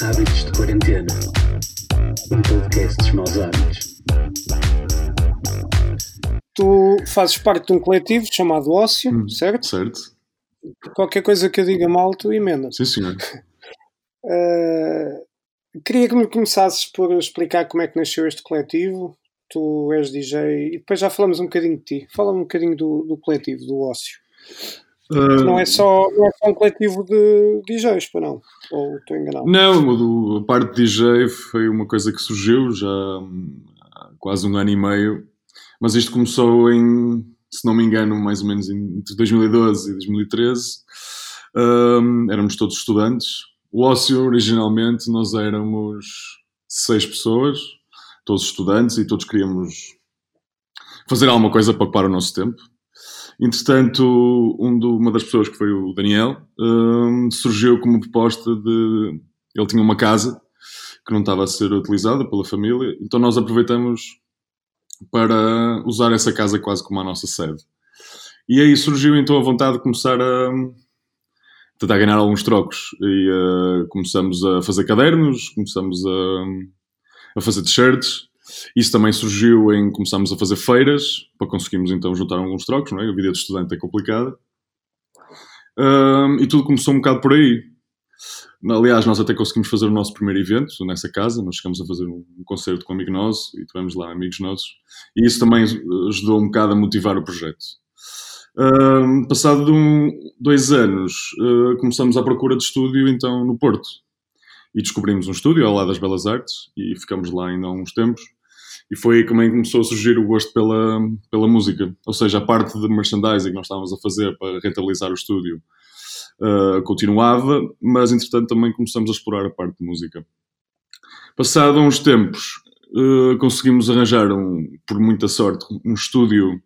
Hábitos de Quarentena. Um podcast dos maus hábitos. Tu fazes parte de um coletivo chamado Ócio, Hum. certo? Certo? Qualquer coisa que eu diga mal, tu emendas. Sim, senhor. Uh, queria que me começasses por explicar como é que nasceu este coletivo. Tu és DJ e depois já falamos um bocadinho de ti. Fala um bocadinho do, do coletivo, do Ócio. Não é, só, não é só um coletivo de DJs, para não? Ou estou enganado? Não, a parte de DJ foi uma coisa que surgiu já há quase um ano e meio, mas isto começou em, se não me engano, mais ou menos entre 2012 e 2013. Hum, éramos todos estudantes. O ócio, originalmente, nós éramos seis pessoas, todos estudantes, e todos queríamos fazer alguma coisa para ocupar o nosso tempo. Entretanto, um do- uma das pessoas, que foi o Daniel, hum, surgiu como proposta de. Ele tinha uma casa que não estava a ser utilizada pela família, então nós aproveitamos para usar essa casa quase como a nossa sede. E aí surgiu então a vontade de começar a tentar ganhar alguns trocos. E eh, começamos a fazer cadernos, começamos a, a fazer t-shirts. Isso também surgiu em começarmos a fazer feiras para conseguirmos então juntar alguns trocos, não é? A vida de estudante é complicada. Ahm, e tudo começou um bocado por aí. Aliás, nós até conseguimos fazer o nosso primeiro evento nessa casa. Nós chegamos a fazer um um concerto com um amigo nosso e tivemos lá amigos nossos. E isso também ajudou um bocado a motivar o projeto. Ahm, passado um- dois anos, ah, começamos à procura de estúdio então no Porto. E descobrimos um estúdio ao lado das Belas Artes e ficamos lá ainda há uns tempos. E foi aí que também começou a surgir o gosto pela, pela música. Ou seja, a parte de merchandising que nós estávamos a fazer para rentabilizar o estúdio uh, continuava, mas entretanto também começamos a explorar a parte de música. Passado uns tempos, uh, conseguimos arranjar, um, por muita sorte, um estúdio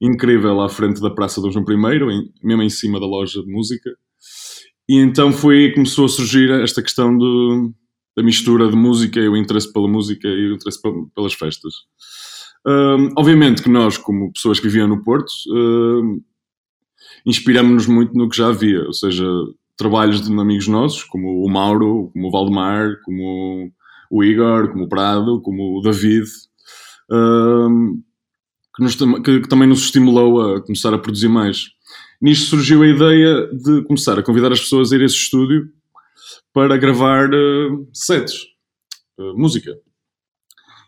incrível à frente da Praça Dom João I, em- mesmo em cima da loja de música. E então foi começou a surgir esta questão do- da mistura de música e o interesse pela música e o interesse pe- pelas festas. Hum, obviamente que nós, como pessoas que viviam no Porto, hum, inspiramos-nos muito no que já havia, ou seja, trabalhos de amigos nossos, como o Mauro, como o Valdemar, como o Igor, como o Prado, como o David, hum, que, nos que- que também nos estimulou a começar a produzir mais. Nisto surgiu a ideia de começar a convidar as pessoas a ir a esse estúdio para gravar eh, sets, eh, música.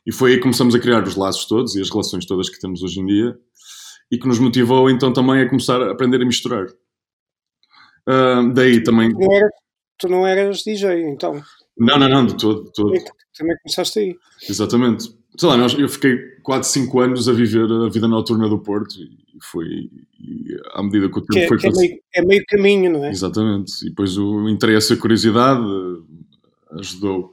E foi aí que começamos a criar os laços todos e as relações todas que temos hoje em dia e que nos motivou então também a começar a aprender a misturar. Ah, daí também. Tu não, eras, tu não eras DJ, então. Não, não, não, de todo, de todo. Que Também começaste aí. Exatamente. Sei lá, nós, eu fiquei quase 5 anos a viver a vida noturna do Porto e foi e à medida que o tempo Que, é, foi que é, passando. meio, é meio caminho, não é? Exatamente. E depois o interesse e a curiosidade eh, ajudou.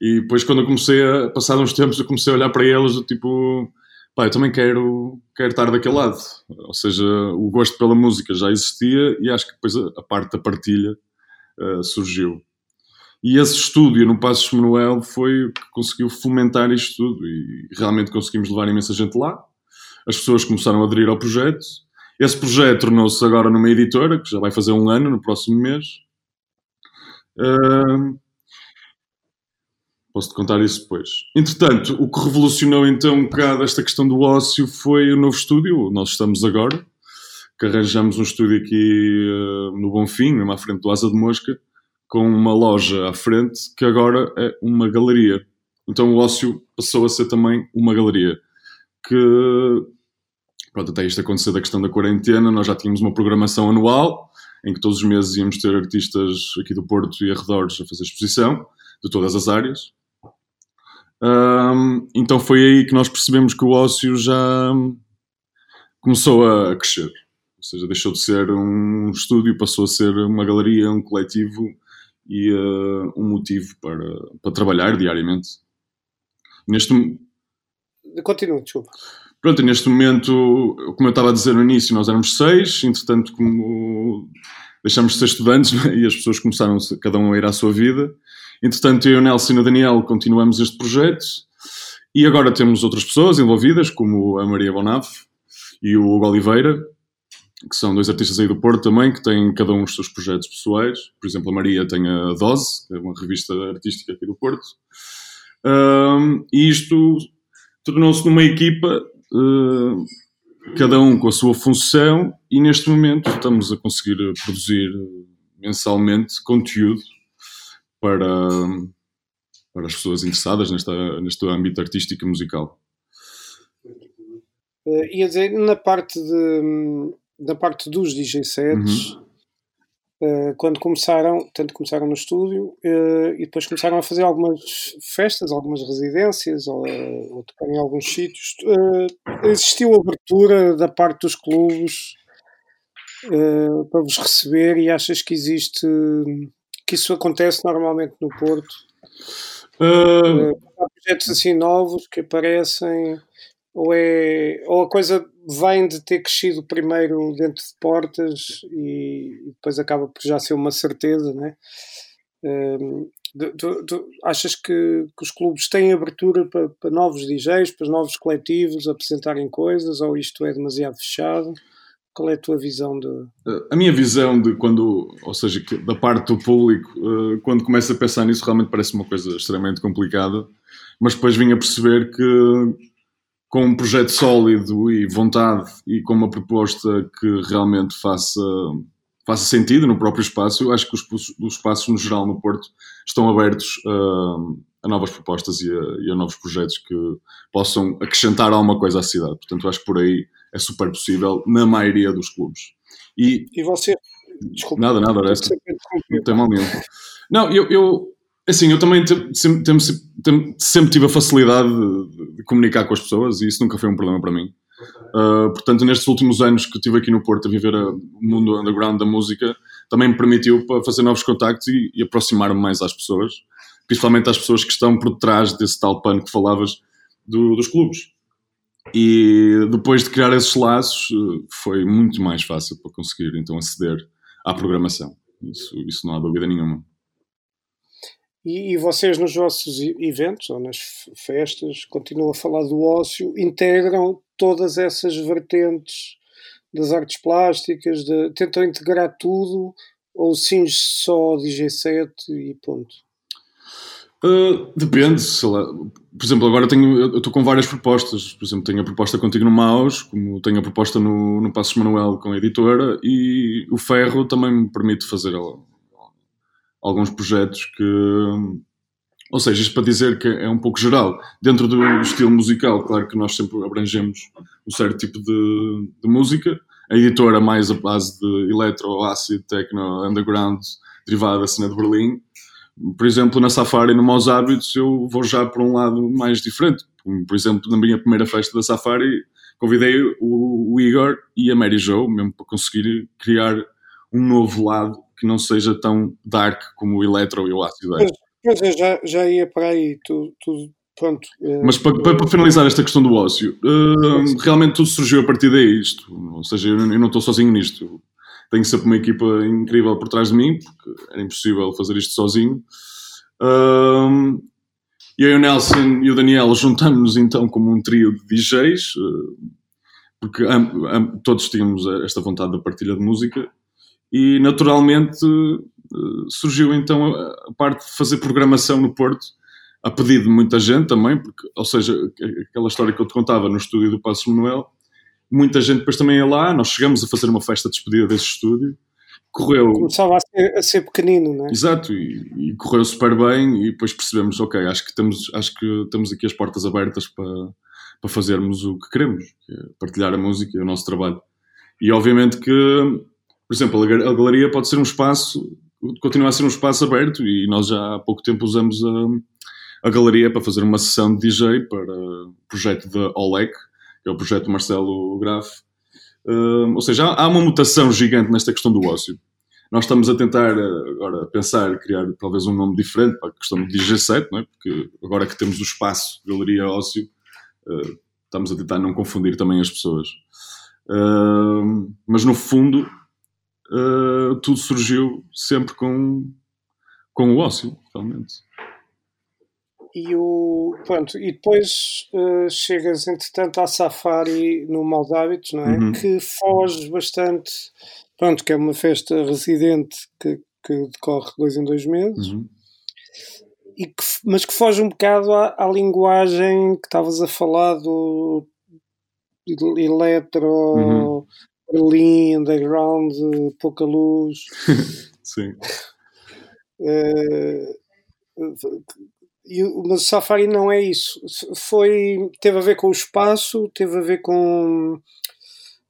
E depois, quando eu comecei a passar uns tempos, eu comecei a olhar para eles do tipo, pá, eu também quero, quero estar daquele lado. Ou seja, o gosto pela música já existia e acho que depois a, a parte da partilha eh, surgiu. E esse estúdio no Passos Manuel foi o que conseguiu fomentar isto tudo e realmente conseguimos levar imensa gente lá. As pessoas começaram a aderir ao projeto. Esse projeto tornou-se agora numa editora, que já vai fazer um ano no próximo mês. Ahm, Posso-te contar isso depois. Entretanto, o que revolucionou então um bocado esta questão do ócio foi o novo estúdio, nós estamos agora, que arranjamos um estúdio aqui ah, no Bonfim, mesmo à frente do Asa de Mosca, com uma loja à frente, que agora é uma galeria. Então o ócio passou a ser também uma galeria. Que, pronto, até isto acontecer da questão da quarentena, nós já tínhamos uma programação anual, em que todos os meses íamos ter artistas aqui do Porto e arredores a fazer exposição, de todas as áreas. Ahm, então foi aí que nós percebemos que o ócio já começou a crescer. Ou seja, deixou de ser um estúdio, passou a ser uma galeria, um coletivo e ah, um motivo para, para trabalhar diariamente. Neste, Continua, desculpa. Pronto, neste momento, como eu estava a dizer no início, nós éramos seis, entretanto, como deixamos de ser estudantes né, e as pessoas começaram cada um a ir à sua vida. Entretanto, eu, Nelson e o Daniel continuamos este projeto e agora temos outras pessoas envolvidas, como a Maria Bonaf e o Hugo Oliveira, que são dois artistas aí do Porto também, que têm cada um os seus projetos pessoais. Por exemplo, a Maria tem a Dose, que é uma revista artística aqui do Porto. Um, e isto tornou-se numa equipa, uh, cada um com a sua função, e neste momento estamos a conseguir produzir mensalmente conteúdo para, para as pessoas interessadas nesta, neste âmbito artístico e musical. Uh, ia dizer, na parte, de, na parte dos DJ sets, uhum. uh, quando começaram, tanto começaram no estúdio uh, e depois começaram a fazer algumas festas, algumas residências ou, ou tocar em alguns sítios, existiu abertura da parte dos clubes para vos receber e achas que existe que isso acontece normalmente no Porto? Uh... há projetos assim novos que aparecem ou, é, ou a coisa vem de ter crescido primeiro dentro de portas e, depois acaba por já ser uma certeza, né? Um, tu, achas que, que, os clubes têm abertura para, para, novos DJs, para novos coletivos apresentarem coisas ou isto é demasiado fechado? Qual é a tua visão de. A minha visão de quando, ou seja, da parte do público, eh, quando começa a pensar nisso, realmente parece uma coisa extremamente complicada, mas depois vim a perceber que com um projeto sólido e vontade e com uma proposta que realmente faça, faça sentido no próprio espaço, eu acho que os, os espaços no geral no Porto estão abertos a, a novas propostas e a, e a, novos projetos que possam acrescentar alguma coisa à cidade. Portanto, acho que por aí é super possível na maioria dos clubes. E, e você? Desculpa. Nada, nada, Não tem mal nenhum. Não, eu, eu, Assim, eu também sempre, sempre, tive a facilidade de, de, comunicar com as pessoas e isso nunca foi um problema para mim. Uh, portanto, nestes últimos anos que estive aqui no Porto a viver o mundo underground da música, também me permitiu para fazer novos contactos e, e aproximar-me mais às pessoas, principalmente às pessoas que estão por trás desse tal pano que falavas do, dos clubes. E depois de criar esses laços, foi muito mais fácil para conseguir então aceder à programação. Isso, isso não há dúvida nenhuma. E, e, vocês nos vossos eventos ou nas festas, continuam a falar do ócio, integram todas essas vertentes das artes plásticas, de, tentam integrar tudo ou cinge só DJ set e ponto? Uh, depende, sei lá. Por exemplo, agora tenho, estou com várias propostas. Por exemplo, tenho a proposta contigo no Maus, como tenho a proposta no, no Passos Manuel com a editora, e o Ferro também me permite fazer alguns projetos que. Ou seja, isto para dizer que é um pouco geral. Dentro do estilo musical, claro que nós sempre abrangemos um certo tipo de, de música. A editora mais a base de electro, acid, techno, underground, derivada da cena de Berlim. Por exemplo, na Safari, no Maus Hábitos, eu vou já para um lado mais diferente. Por exemplo, na minha primeira festa da Safari, convidei o Igor e a Mary Jo, mesmo para conseguir criar um novo lado que não seja tão dark como o Electro e o Acid Pois, pois é, já, já ia para aí, tudo, tudo pronto. Eh, Mas para, para, finalizar esta questão do ócio, uh, realmente tudo surgiu a partir daí, isto, ou seja, eu, eu não estou sozinho nisto. Tenho sempre uma equipa incrível por trás de mim, porque era impossível fazer isto sozinho. Uh, eu e o Nelson e o Daniel juntamos-nos então como um trio de DJs, uh, porque todos tínhamos esta vontade da partilha de música e naturalmente eh, surgiu então a parte de fazer programação no Porto, a pedido de muita gente também, porque, ou seja, aquela história que eu te contava no estúdio do Passo Manuel, muita gente depois também ia lá, nós chegamos a fazer uma festa de despedida desse estúdio, correu... Começava a ser, a ser pequenino, não é? Exato, e, e, correu super bem e depois percebemos, ok, acho que, temos, acho que temos aqui as portas abertas para, para fazermos o que queremos, que é partilhar a música e o nosso trabalho. E obviamente que por exemplo, a galeria pode ser um espaço, continua a ser um espaço aberto e nós já há pouco tempo usamos a, a galeria para fazer uma sessão de DJ para o projeto da OLEC, que é o projeto Marcelo Graf. Uh, ou seja, há, há uma mutação gigante nesta questão do ócio. Nós estamos a tentar agora pensar, criar talvez um nome diferente para a questão do DJ set, não é? porque agora que temos o espaço Galeria Ócio, uh, estamos a tentar não confundir também as pessoas. Uh, mas no fundo, uh, tudo surgiu sempre com, com o ócio, realmente. e, o, pronto, e depois uh, chegas, entretanto, à Safari no Maus Hábitos, não é? Uhum. Que foge bastante, pronto, que é uma festa residente que, que decorre dois em dois meses, uhum. que, mas que foge um bocado à, à linguagem que estavas a falar do eletro, uhum. Berlim, underground, pouca luz. Sim. Uh, mas o Safari não é isso. Foi, teve a ver com o espaço, teve a ver com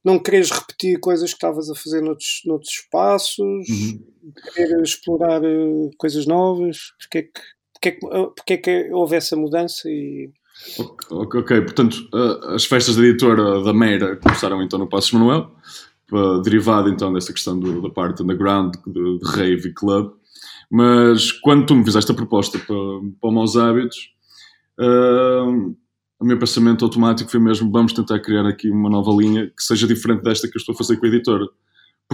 não quereres repetir coisas que estavas a fazer noutros, noutros espaços, uhum. querer explorar uh, coisas novas. Porque é, que, porque, é que, porque é que houve essa mudança? E... Ok, okay. portanto, as festas da editora da Meira começaram então no Passos Manuel, derivado então dessa questão do, da parte underground, de, de rave e club. Mas quando tu me fizeste a proposta para, para o Maus Hábitos, uh, o meu pensamento automático foi mesmo: vamos tentar criar aqui uma nova linha que seja diferente desta que eu estou a fazer com a editora.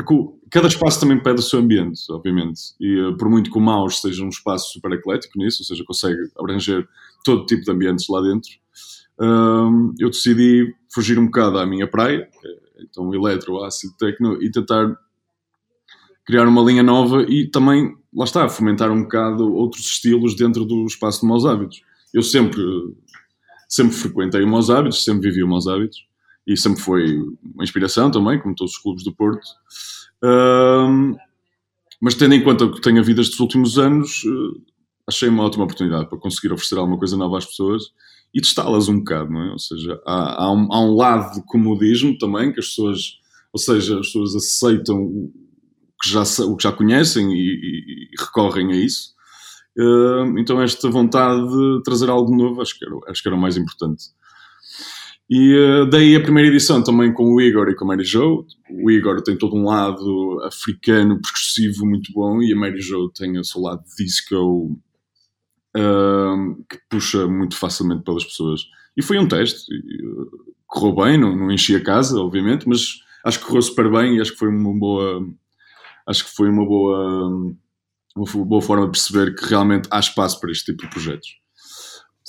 Porque cada espaço também pede o seu ambiente, obviamente. E uh, por muito que o Maus seja um espaço super eclético nisso, ou seja, consegue abranger todo tipo de ambientes lá dentro, uh, eu decidi fugir um bocado à minha praia, é, então eletro, ácido, techno, e tentar criar uma linha nova e também, lá está, fomentar um bocado outros estilos dentro do espaço de Maus Hábitos. Eu sempre, sempre frequentei o Maus Hábitos, sempre vivi o Maus Hábitos e sempre foi uma inspiração também, como todos os clubes do Porto. Um, mas tendo em conta o que tenho havido estes últimos anos, uh, achei uma ótima oportunidade para conseguir oferecer alguma coisa nova às pessoas e testá-las um bocado, não é? Ou seja, há, há, um, há um lado de comodismo também, que as pessoas, ou seja, as pessoas aceitam que já, o que já conhecem e, e, e recorrem a isso. Uh, então esta vontade de trazer algo novo acho que era, acho que era o mais importante. E uh, daí a primeira edição também com o Igor e com a Mary Jo. O Igor tem todo um lado africano, percussivo muito bom e a Mary Jo tem o seu lado disco uh, que puxa muito facilmente pelas pessoas. E foi um teste. E, correu bem, não, não enchi a casa, obviamente, mas acho que correu super bem e acho que foi uma boa acho que foi uma boa, uma boa forma de perceber que realmente há espaço para este tipo de projetos.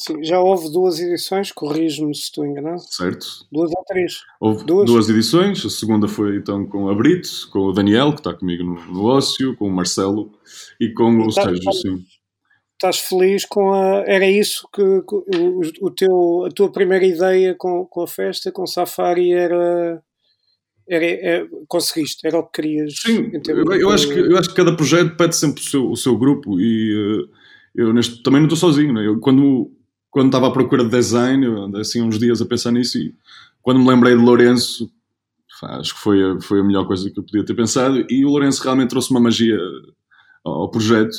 Sim, já houve duas edições, corrijo-me se estou enganado. Certo. Duas ou três? Houve duas. duas edições, a segunda foi então com a Brito, com o Daniel, que está comigo no, no Ócio, com o Marcelo e com e o tá, Sérgio, sim. Estás feliz com a. Era isso que, o, o, teu, a tua primeira ideia com, com a festa, com o Safari, era era, era, é, conseguiste, era o que querias. Sim, eu, eu, acho que, eu acho que cada projeto pede sempre o seu, o seu grupo e uh, eu neste, também não estou sozinho. Né? Eu, quando, quando estava à procura de design, andei assim uns dias a pensar nisso e quando me lembrei de Lourenço, acho que foi a, foi a melhor coisa que eu podia ter pensado e o Lourenço realmente trouxe uma magia ao, projeto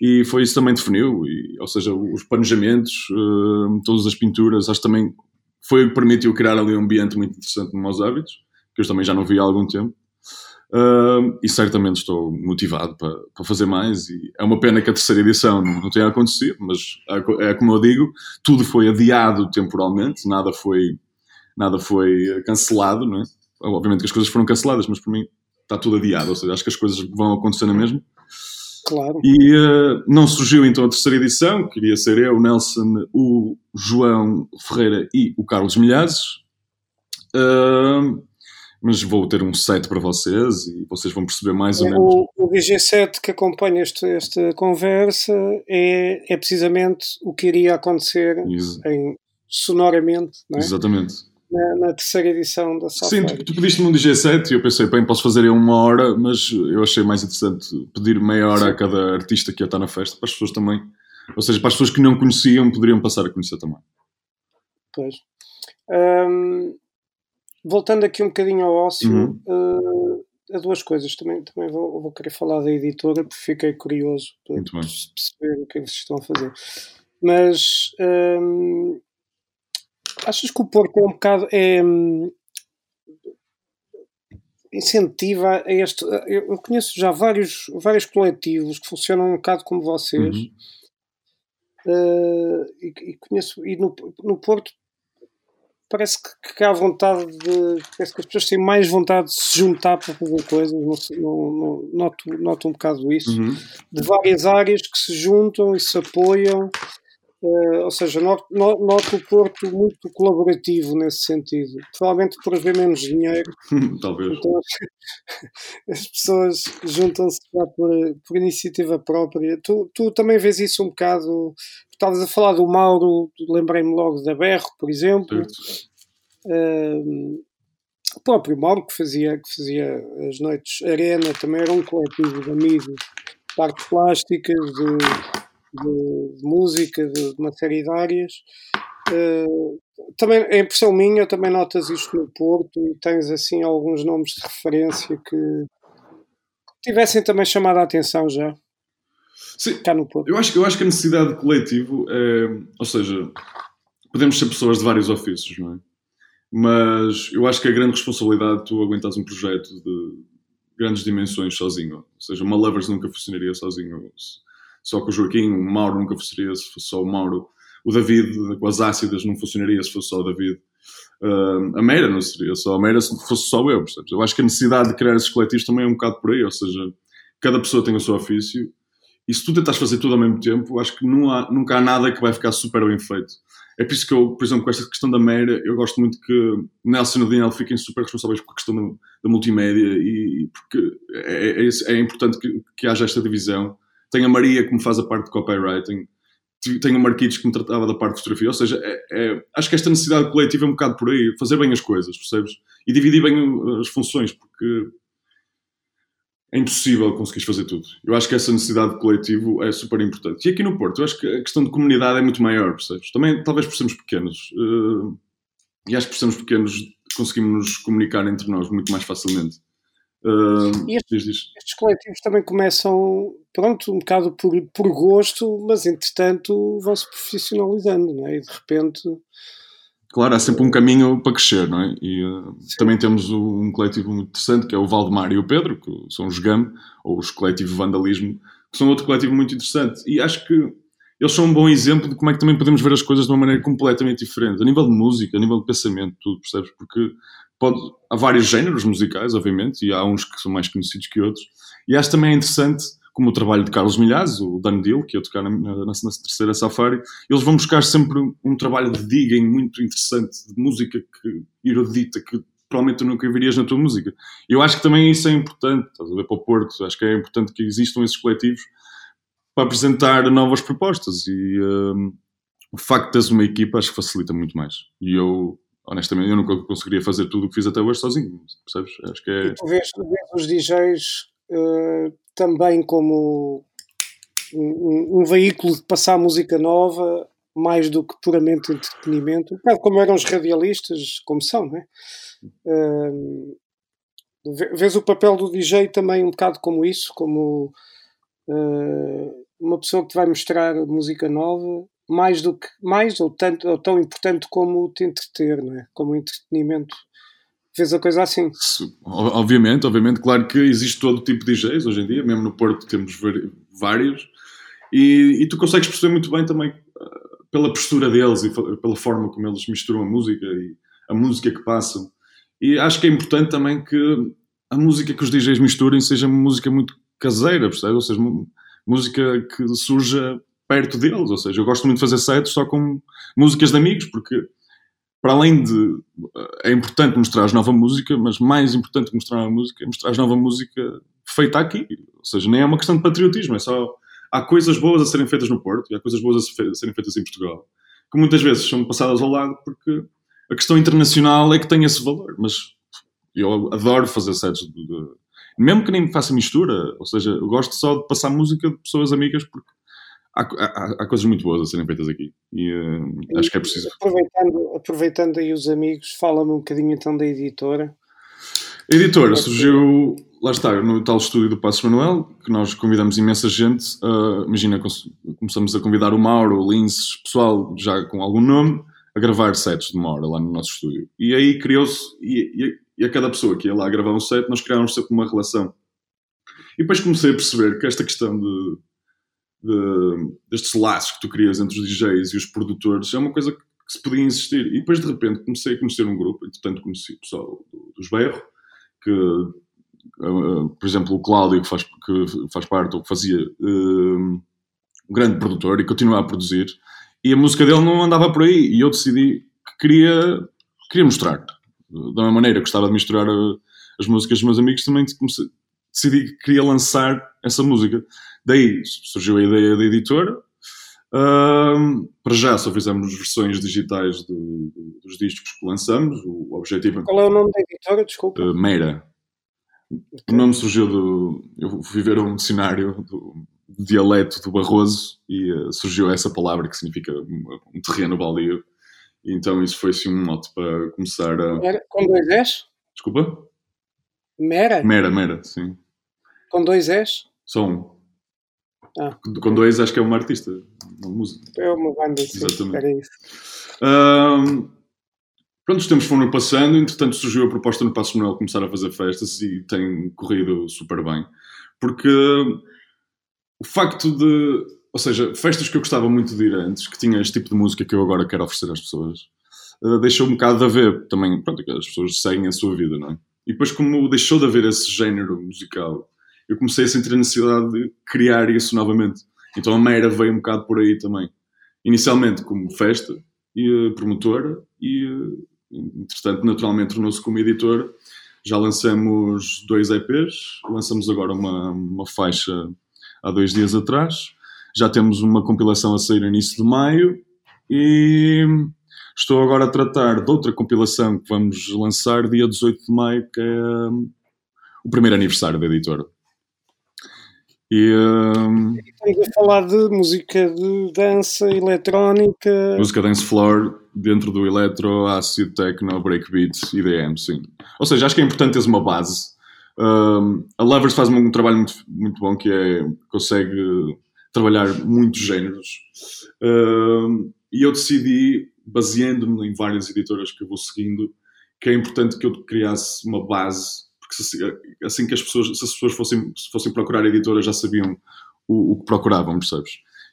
e foi isso também definiu, e, ou seja, os planejamentos, uh, todas as pinturas, acho que também foi o que permitiu criar ali um ambiente muito interessante no Maus Hábitos que eu também já não vi há algum tempo. Uh, e certamente estou motivado para, para fazer mais. E é uma pena que a terceira edição não, tenha acontecido, mas é, é, como eu digo: tudo foi adiado temporalmente, nada foi, nada foi cancelado. Não é? Obviamente que as coisas foram canceladas, mas por mim está tudo adiado. Ou seja, acho que as coisas vão acontecer na mesma. Claro. E uh, não surgiu então a terceira edição, queria ser eu, o Nelson, o João Ferreira e o Carlos Milhazes. Uh, mas vou ter um site para vocês e vocês vão perceber mais ou menos. O, o VG7 que acompanha este, esta conversa é, é precisamente o que iria acontecer em, sonoramente, é? Exatamente. Na, na, terceira edição da Safari. Sim, tu, tu pediste-me um DJ7 e eu pensei, bem, posso fazer em uma hora, mas eu achei mais interessante pedir meia hora Sim. a cada artista que ia estar na festa, para as pessoas também, ou seja, para as pessoas que não conheciam, poderiam passar a conhecer também. Pois. Um, voltando aqui um bocadinho ao ócio, uhum. uh, a duas coisas. Também, também vou, vou, querer falar da editora, porque fiquei curioso para perceber o que é que vocês estão a fazer. Mas um, achas que o Porto é um bocado. É, incentiva a este. Eu conheço já vários, vários coletivos que funcionam um bocado como vocês. Uhum. Uh, e, e, conheço, e no, no Porto parece que, que há vontade de. Parece que as pessoas têm mais vontade de se juntar para fazer coisas. Não, não, não, noto, noto um bocado isso. Uhum. De várias áreas que se juntam e se apoiam. Uh, ou seja, noto, noto o Porto muito colaborativo nesse sentido. Provavelmente por haver menos dinheiro. Talvez. Então, as pessoas juntam-se por, por iniciativa própria. Tu, tu também vês isso um bocado. Estavas a falar do Mauro, lembrei-me logo da Berro, por exemplo. Uh, o próprio Mauro, que fazia, que fazia as noites Arena, também era um coletivo de amigos, de artes plásticas, de de, de música, de, de, uma série de áreas. Uh, também, a impressão minha, também notas isto no Porto e tens assim alguns nomes de referência que tivessem também chamado a atenção já. Sim, cá no Porto. Eu acho, eu acho que a necessidade de coletivo é, ou seja, podemos ser pessoas de vários ofícios, não é? Mas eu acho que a grande responsabilidade tu aguentas um projeto de grandes dimensões sozinho. Ou seja, uma Lovers nunca funcionaria sozinho só com o Joaquim, o Mauro nunca funcionaria se fosse só o Mauro, o David com as ácidas não funcionaria se fosse só o David. Uh, a Meira não seria só a Meira se fosse só eu, percebes? Eu acho que a necessidade de criar esses coletivos também é um bocado por aí, ou seja, cada pessoa tem o seu ofício e se tu tentas fazer tudo ao mesmo tempo, acho que não há, nunca há nada que vai ficar super bem feito. É por isso que eu, por exemplo, com esta questão da Meira, eu gosto muito que Nelson e o Daniel fiquem super responsáveis por a questão da, da multimédia e, porque é, é, é importante que, que haja esta divisão tenho a Maria que me faz a parte de copywriting, tenho o Marquitos que me tratava da parte de fotografia, ou seja, é, é, acho que esta necessidade coletiva é um bocado por aí, fazer bem as coisas, percebes? E dividir bem as funções, porque é impossível conseguir fazer tudo. Eu acho que essa necessidade de coletivo é super importante. E aqui no Porto, eu acho que a questão de comunidade é muito maior, percebes? Também, talvez por sermos pequenos. Uh, e acho que por sermos pequenos conseguimos nos comunicar entre nós muito mais facilmente. Uh, estes, estes, coletivos também começam, pronto, um bocado por, por gosto, mas entretanto vão-se profissionalizando, não é? E de repente. Claro, há sempre um caminho para crescer, não é? E uh, também temos um coletivo muito interessante que é o Valdemar e o Pedro, que são os GAM, ou os coletivos Vandalismo, que são outro coletivo muito interessante. E acho que eles são um bom exemplo de como é que também podemos ver as coisas de uma maneira completamente diferente, a nível de música, a nível de pensamento, tudo, percebes? Porque pode, há vários géneros musicais, obviamente, e há uns que são mais conhecidos que outros. E acho também interessante, como o trabalho de Carlos Milhazes, o Dan Deal, que eu tocar na, na, na, terceira Safari, eles vão buscar sempre um trabalho de digging muito interessante, de música que, erudita, que provavelmente tu nunca virias na tua música. Eu acho que também isso é importante, estás a ver, para o Porto, acho que é importante que existam esses coletivos para apresentar novas propostas e um, o facto de teres uma equipa acho que facilita muito mais. E eu honestamente, eu nunca conseguiria fazer tudo o que fiz até hoje sozinho, percebes? Acho que é... E tu vês, vês os DJs uh, também como um, um, veículo de passar música nova, mais do que puramente entretenimento, como eram os radialistas, como são, não é? Uh, vês o papel do DJ também um bocado como isso, como uh, uma pessoa que te vai mostrar música nova mais do que mais ou tanto ou tão importante como te entreter, não é? Como entretenimento. Fez a coisa assim. Obviamente, obviamente, claro que existe todo tipo de DJs hoje em dia, mesmo no Porto temos vários, e, e tu consegues perceber muito bem também uh, pela postura deles e pela forma como eles misturam a música e a música que passam. E acho que é importante também que a música que os DJs misturem seja música muito caseira, percebe? Ou seja, música que surja perto deles. Ou seja, eu gosto muito de fazer sets só com músicas de amigos, porque para além de. É importante mostrar nova música, mas mais importante que mostrar a música é mostrar nova música feita aqui. Ou seja, nem é uma questão de patriotismo, é só. Há coisas boas a serem feitas no Porto e há coisas boas a serem feitas em Portugal, que muitas vezes são passadas ao lado porque a questão internacional é que tem esse valor. Mas eu adoro fazer sets de, de, mesmo que nem faça mistura, ou seja, eu gosto só de passar música de pessoas amigas porque há, há, há, coisas muito boas a serem feitas aqui e uh, acho que é preciso. Aproveitando, aproveitando aí os amigos, fala-me um bocadinho então da editora. A editora surgiu, lá está, no tal estúdio do Passos Manuel, que nós convidamos imensa gente. Uh, imagina, começamos a convidar o Mauro, o Lince, pessoal já com algum nome, a gravar sets de uma hora lá no nosso estúdio. E aí criou-se, e, e, e, a cada pessoa que ia lá gravar um set, nós criámos sempre uma relação. E depois comecei a perceber que esta questão de de, destes laços que tu crias entre os DJs e os produtores é uma coisa que, se podia insistir. E depois, de repente, comecei a conhecer um grupo, entretanto conheci o pessoal dos Berro, que, uh, por exemplo, o Cláudio, que faz, que faz parte, ou que fazia, uh, um grande produtor e continua a produzir. e a música dele não andava por aí. E eu decidi que queria, queria mostrar. Da mesma maneira, gostava de misturar as músicas dos meus amigos, também comecei, decidi que queria lançar essa música. Daí surgiu a ideia da editora. Uh, para já só fizemos versões digitais de, de, dos discos que lançamos. O objetivo. Qual é o nome da editora? Desculpa. Uh, Meira. O nome surgiu do. Eu fui ver um dicionário do, dialeto do Barroso e uh, surgiu essa palavra que significa um, um terreno baldio. E então isso foi assim um mote para começar a. Era com dois S? Desculpa? Mera? Mera, Mera, sim. Com dois S? Só um. Ah. Com dois acho que é uma artista, uma música. É uma banda, sim. Exatamente. Era isso. Um, pronto, os tempos foram passando, entretanto surgiu a proposta no Passo Manuel começar a fazer festas e tem corrido super bem. Porque o facto de. Ou seja, festas que eu gostava muito de ir antes, que tinha este tipo de música que eu agora quero oferecer às pessoas, uh, deixou um bocado de haver também. Pronto, as pessoas seguem a sua vida, não é? E depois, como deixou de haver esse género musical, eu comecei a sentir a necessidade de criar isso novamente. Então a Meira veio um bocado por aí também. Inicialmente como festa e uh, promotora, e uh, entretanto, naturalmente, tornou-se como editora. Já lançamos dois EPs, lançamos agora uma, uma faixa há dois dias atrás. Já temos uma compilação a sair no início de maio e estou agora a tratar de outra compilação que vamos lançar dia 18 de maio, que é um, o primeiro aniversário da editora. E, um, Estamos a falar de música de dança, eletrónica. Música dance floor dentro do eletro, acid, techno, breakbeat e DM, sim. Ou seja, acho que é importante teres uma base um, a Lovers faz um trabalho muito, muito bom que é consegue trabalhar muitos géneros. Um, e eu decidi, baseando-me em várias editoras que eu vou seguindo, que é importante que eu criasse uma base, porque se, assim que as pessoas, se as pessoas fossem, se fossem procurar editoras já sabiam o, o que procuravam, percebes?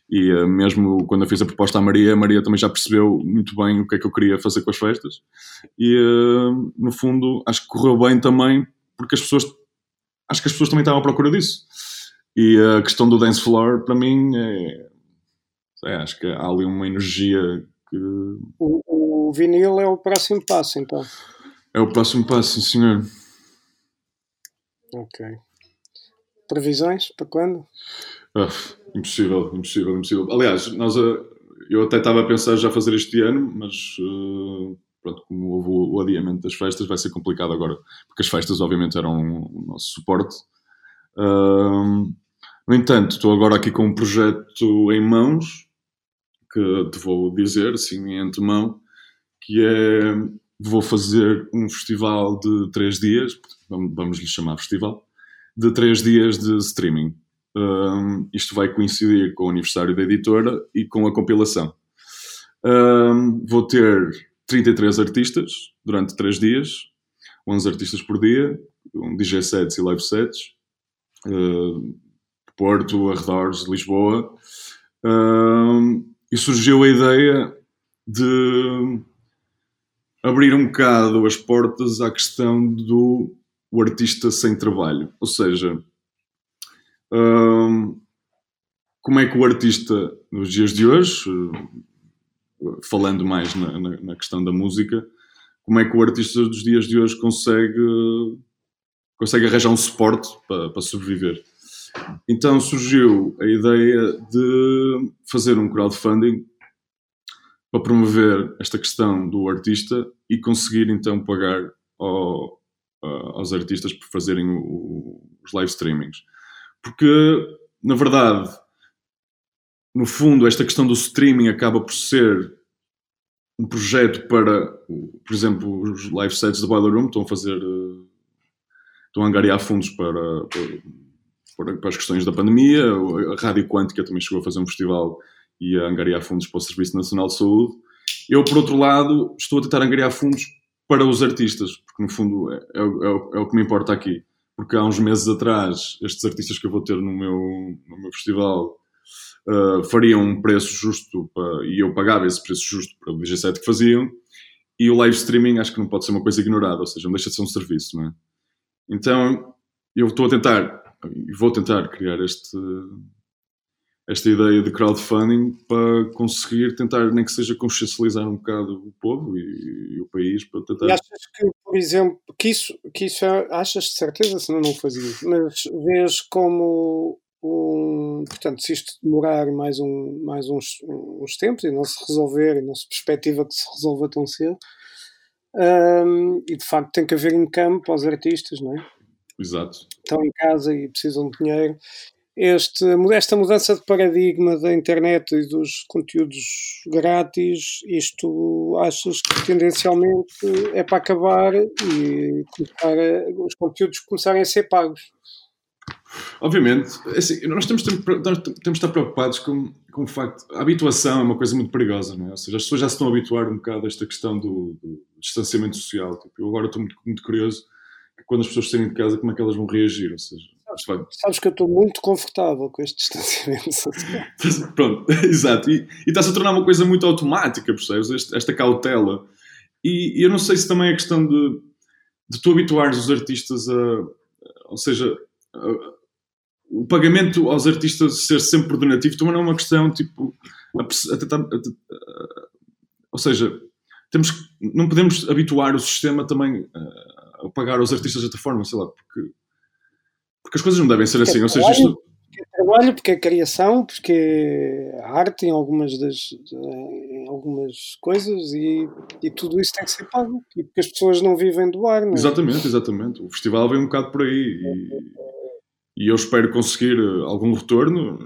E uh, mesmo quando eu fiz a proposta à Maria, a Maria também já percebeu muito bem o que é que eu queria fazer com as festas. E uh, no fundo, acho que correu bem também porque as pessoas acho que as pessoas também estavam à procura disso. E a questão do dance floor, para mim, é, é acho que há ali uma energia que. O, o, vinil é o próximo passo, então. É o próximo passo, sim, senhor. Ok. Previsões para quando? Impossível, impossível, impossível. Aliás, nós, ah, eu até estava a pensar já fazer este ano, mas uh, pronto, como houve o adiamento das festas, vai ser complicado agora, porque as festas, obviamente, eram o nosso suporte. No entanto, estou agora aqui com um projeto em mãos, que te vou dizer, assim, em antemão, que é, vou fazer um festival de três dias, vamos lhe chamar festival, de três dias de streaming. Um, isto vai coincidir com o aniversário da editora e com a compilação. Um, vou ter 33 artistas durante 3 dias, 11 artistas por dia, um DJ sets e live sets, uh, Porto, arredores, Lisboa, uh, e surgiu a ideia de abrir um bocado as portas à questão do o artista sem trabalho, ou seja, uh, como é que o artista nos dias de hoje falando mais na, na, na, questão da música, como é que o artista dos dias de hoje consegue, consegue arranjar um suporte para, para sobreviver. Então surgiu a ideia de fazer um crowdfunding para promover esta questão do artista e conseguir então pagar ao, aos artistas por fazerem o, os live streamings. Porque, na verdade, no fundo, esta questão do streaming acaba por ser um projeto para, por exemplo, os live sets da Boiler Room estão a fazer, eh, estão a angariar fundos para, para, para, as questões da pandemia. A Rádio Quântica também chegou a fazer um festival e a angariar fundos para o Serviço Nacional de Saúde. Eu, por outro lado, estou a tentar angariar fundos para os artistas, porque no fundo é, é, é, é o que me importa aqui. Porque há uns meses atrás, estes artistas que eu vou ter no meu, no meu festival uh, fariam um preço justo para, e eu pagava esse preço justo para o DJ7 que faziam. E o live streaming acho que não pode ser uma coisa ignorada, ou seja, não deixa de ser um serviço, não é? Então, eu estou a tentar, e vou tentar criar este, esta ideia de crowdfunding para conseguir tentar, nem que seja consciencializar um bocado o povo e, e o país para tentar. E achas que, por exemplo, que isso, que isso é, achas de certeza, senão não fazia, mas vês como um, portanto, se isto demorar mais, um, mais uns, uns tempos e não se resolver, e não se perspectiva que se resolva tão cedo, um, e de facto tem que haver em campo aos artistas, não é? Exato. Estão em casa e precisam de dinheiro. Este, esta mudança de paradigma da internet e dos conteúdos grátis, isto achas que tendencialmente é para acabar e a, os conteúdos começarem a ser pagos? Obviamente, é assim, nós temos, nós temos de estar preocupados com, com o facto. A habituação é uma coisa muito perigosa, não é? Ou seja, as pessoas já se estão a habituar um bocado a esta questão do, do distanciamento social. Tipo, eu agora estou muito, muito curioso quando as pessoas saírem de casa, como é que elas vão reagir? Ou seja, vai... Sabes que eu estou muito confortável com este distanciamento social. Pronto, exato. E, e está-se a tornar uma coisa muito automática, percebes? Esta, esta cautela. E, e, eu não sei se também é questão de, de tu habituares os artistas a. Ou seja, a, o pagamento aos artistas ser sempre donativo também não é uma questão tipo a, a tentar, a, ou seja temos não podemos habituar o sistema também a, pagar aos artistas desta forma sei lá porque porque as coisas não devem ser porque assim ou seja isto... porque é trabalho porque é criação porque é arte em algumas das em algumas coisas e, e tudo isso tem que ser pago e porque as pessoas não vivem do ar não é? exatamente exatamente o festival vem um bocado por aí e e eu espero conseguir eh, algum retorno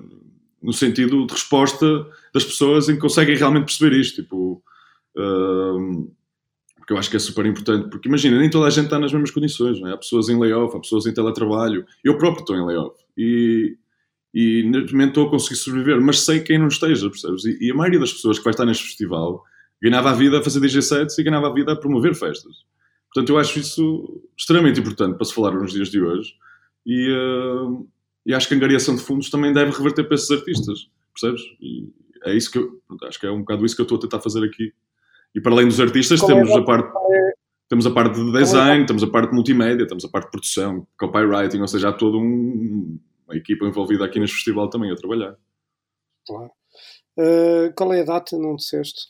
no sentido de resposta das pessoas em que conseguem realmente perceber isto. Tipo, uh, porque eu acho que é super importante. Porque imagina, nem toda a gente está nas mesmas condições. É? Há pessoas em layoff, há pessoas em teletrabalho. Eu próprio estou em layoff. E, e neste momento estou a conseguir sobreviver, mas sei quem não esteja, percebes? E, e, a maioria das pessoas que vai estar neste festival ganhava a vida a fazer DJ sets e ganhava a vida a promover festas. Portanto, eu acho isso extremamente importante para se falar nos dias de hoje e, uh, e acho que a angariação de fundos também deve reverter para esses artistas, percebes? E é isso que eu, acho que é um bocado isso que eu estou a tentar fazer aqui. E para além dos artistas, Como temos é a parte. Temos a parte de design, temos a parte de multimédia, temos a parte de produção, copywriting, ou seja, há toda um, uma equipa envolvida aqui neste festival também a trabalhar. Claro. Uh, qual é a data? Não disseste?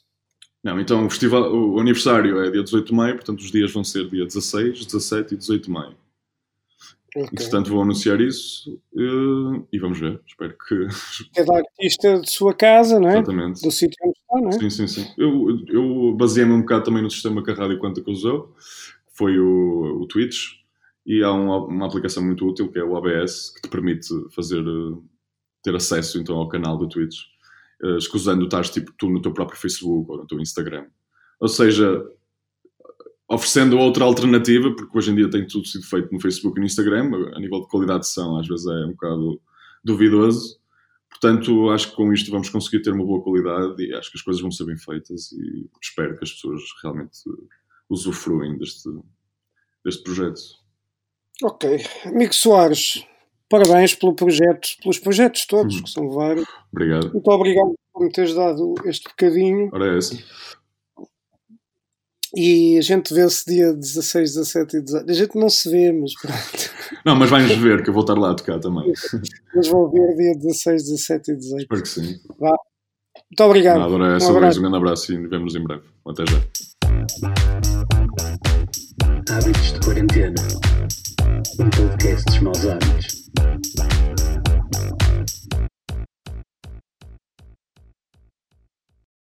Não, então o, festival, o aniversário é dia 18 de maio, portanto os dias vão ser dia 16, 17 e 18 de maio. Okay. Entretanto, vou anunciar isso uh, e vamos ver. Espero que. Cada artista de sua casa, não é? Exatamente. Do sítio onde não é? Sim, sim, sim. Eu, eu baseei-me um bocado também no sistema que a Rádio que usou, que foi o, o Twitch, e há uma, uma aplicação muito útil que é o ABS, que te permite fazer. Eh, ter acesso então ao canal do Twitch, uh, escusando estás tipo tu no teu próprio Facebook ou no teu Instagram. Ou seja, oferecendo outra alternativa, porque hoje em dia tem tudo sido feito no Facebook e no Instagram, a nível de qualidade de som às vezes é um bocado duvidoso. Portanto, acho que com isto vamos conseguir ter uma boa qualidade e acho que as coisas vão ser bem feitas e espero que as pessoas realmente usufruem deste, deste projeto. Ok. Amigo Soares, parabéns pelo projeto, pelos projetos todos, hum. que são vários. Obrigado. Muito obrigado por me teres dado este bocadinho. Ora é essa. E a gente vê-se dia 16, 17 e 18. A gente não se vê, mas pronto. Não, mas vais-nos ver, que eu vou estar lá a tocar também. Mas vou ver dia 16, 17 e 18. Espero que sim. Vá. Muito obrigado. Nada, é essa um abraço. um grande abraço e nos vemos em breve. Até já. Hábitos de Quarentena. Um podcast dos maus hábitos.